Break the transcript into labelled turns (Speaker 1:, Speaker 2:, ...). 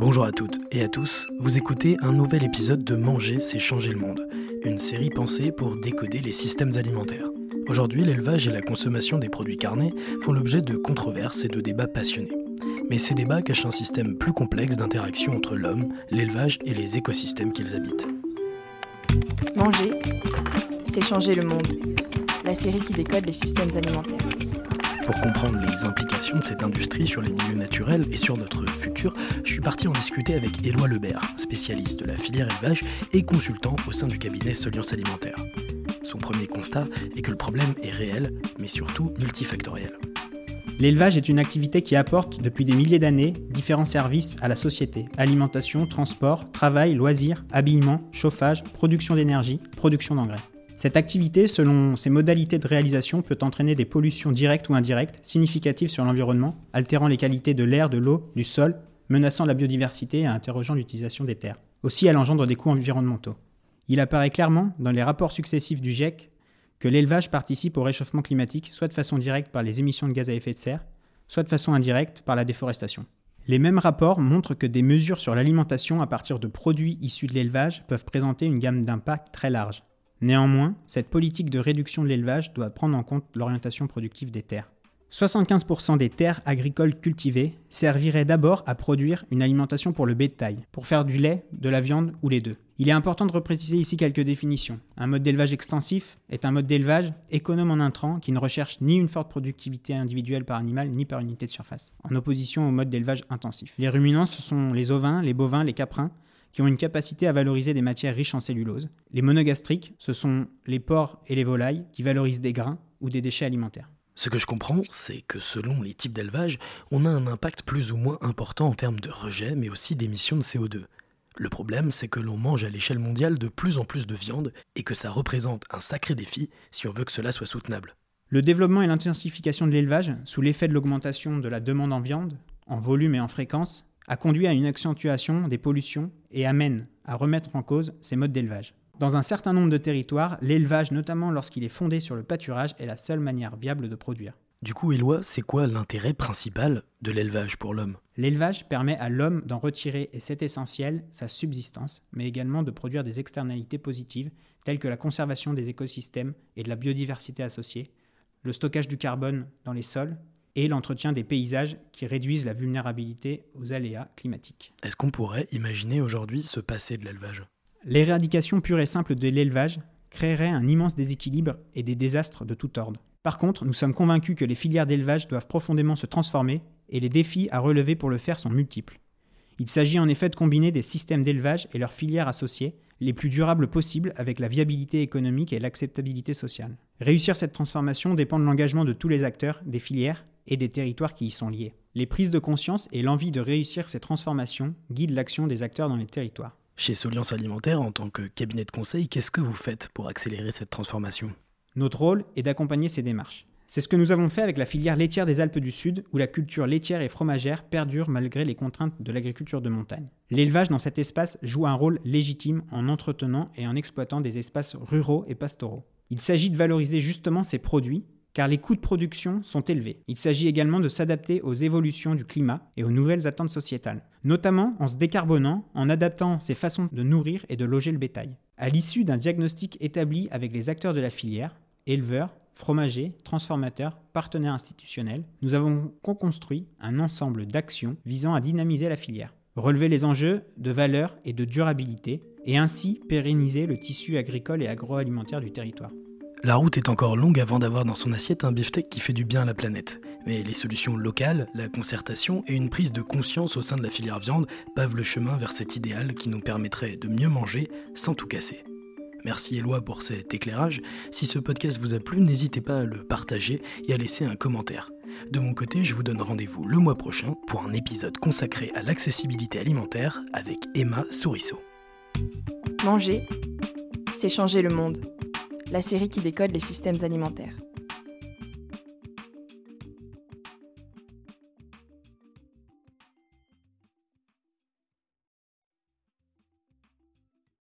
Speaker 1: Bonjour à toutes et à tous, vous écoutez un nouvel épisode de Manger, c'est changer le monde, une série pensée pour décoder les systèmes alimentaires. Aujourd'hui, l'élevage et la consommation des produits carnés font l'objet de controverses et de débats passionnés. Mais ces débats cachent un système plus complexe d'interaction entre l'homme, l'élevage et les écosystèmes qu'ils habitent.
Speaker 2: Manger, c'est changer le monde. La série qui décode les systèmes alimentaires.
Speaker 1: Pour comprendre les implications de cette industrie sur les milieux naturels et sur notre futur, je suis parti en discuter avec Éloi Lebert, spécialiste de la filière élevage et consultant au sein du cabinet Soliance Alimentaire. Son premier constat est que le problème est réel, mais surtout multifactoriel.
Speaker 3: L'élevage est une activité qui apporte depuis des milliers d'années différents services à la société. Alimentation, transport, travail, loisirs, habillement, chauffage, production d'énergie, production d'engrais. Cette activité, selon ses modalités de réalisation, peut entraîner des pollutions directes ou indirectes significatives sur l'environnement, altérant les qualités de l'air, de l'eau, du sol, menaçant la biodiversité et interrogeant l'utilisation des terres. Aussi, elle engendre des coûts environnementaux. Il apparaît clairement, dans les rapports successifs du GIEC, que l'élevage participe au réchauffement climatique, soit de façon directe par les émissions de gaz à effet de serre, soit de façon indirecte par la déforestation. Les mêmes rapports montrent que des mesures sur l'alimentation à partir de produits issus de l'élevage peuvent présenter une gamme d'impacts très large. Néanmoins, cette politique de réduction de l'élevage doit prendre en compte l'orientation productive des terres. 75% des terres agricoles cultivées serviraient d'abord à produire une alimentation pour le bétail, pour faire du lait, de la viande ou les deux. Il est important de repréciser ici quelques définitions. Un mode d'élevage extensif est un mode d'élevage économe en intrants qui ne recherche ni une forte productivité individuelle par animal ni par unité de surface, en opposition au mode d'élevage intensif. Les ruminants, ce sont les ovins, les bovins, les caprins, qui ont une capacité à valoriser des matières riches en cellulose. Les monogastriques, ce sont les porcs et les volailles qui valorisent des grains ou des déchets alimentaires.
Speaker 1: Ce que je comprends, c'est que selon les types d'élevage, on a un impact plus ou moins important en termes de rejet, mais aussi d'émissions de CO2. Le problème, c'est que l'on mange à l'échelle mondiale de plus en plus de viande et que ça représente un sacré défi si on veut que cela soit soutenable.
Speaker 3: Le développement et l'intensification de l'élevage, sous l'effet de l'augmentation de la demande en viande, en volume et en fréquence, a conduit à une accentuation des pollutions et amène à remettre en cause ces modes d'élevage. Dans un certain nombre de territoires, l'élevage, notamment lorsqu'il est fondé sur le pâturage, est la seule manière viable de produire.
Speaker 1: Du coup, Éloi, c'est quoi l'intérêt principal de l'élevage pour l'homme?
Speaker 3: L'élevage permet à l'homme d'en retirer, et c'est essentiel, sa subsistance, mais également de produire des externalités positives, telles que la conservation des écosystèmes et de la biodiversité associée, le stockage du carbone dans les sols, et l'entretien des paysages qui réduisent la vulnérabilité aux aléas climatiques.
Speaker 1: Est-ce qu'on pourrait imaginer aujourd'hui se passer de l'élevage?
Speaker 3: L'éradication pure et simple de l'élevage créerait un immense déséquilibre et des désastres de tout ordre. Par contre, nous sommes convaincus que les filières d'élevage doivent profondément se transformer et les défis à relever pour le faire sont multiples. Il s'agit en effet de combiner des systèmes d'élevage et leurs filières associées les plus durables possibles avec la viabilité économique et l'acceptabilité sociale. Réussir cette transformation dépend de l'engagement de tous les acteurs, des filières et des territoires qui y sont liés. Les prises de conscience et l'envie de réussir ces transformations guident l'action des acteurs dans les territoires.
Speaker 1: Chez Soliance Alimentaire, en tant que cabinet de conseil, qu'est-ce que vous faites pour accélérer cette transformation?
Speaker 3: Notre rôle est d'accompagner ces démarches. C'est ce que nous avons fait avec la filière laitière des Alpes du Sud, où la culture laitière et fromagère perdure malgré les contraintes de l'agriculture de montagne. L'élevage dans cet espace joue un rôle légitime en entretenant et en exploitant des espaces ruraux et pastoraux. Il s'agit de valoriser justement ces produits car les coûts de production sont élevés. Il s'agit également de s'adapter aux évolutions du climat et aux nouvelles attentes sociétales, notamment en se décarbonant, en adaptant ses façons de nourrir et de loger le bétail. À l'issue d'un diagnostic établi avec les acteurs de la filière, éleveurs, fromagers, transformateurs, partenaires institutionnels, nous avons co-construit un ensemble d'actions visant à dynamiser la filière, relever les enjeux de valeur et de durabilité, et ainsi pérenniser le tissu agricole et agroalimentaire du territoire.
Speaker 1: La route est encore longue avant d'avoir dans son assiette un beefsteak qui fait du bien à la planète. Mais les solutions locales, la concertation et une prise de conscience au sein de la filière viande pavent le chemin vers cet idéal qui nous permettrait de mieux manger sans tout casser. Merci Éloi pour cet éclairage. Si ce podcast vous a plu, n'hésitez pas à le partager et à laisser un commentaire. De mon côté, je vous donne rendez-vous le mois prochain pour un épisode consacré à l'accessibilité alimentaire avec Emma Sourisseau.
Speaker 2: Manger, c'est changer le monde la série qui décode les systèmes alimentaires.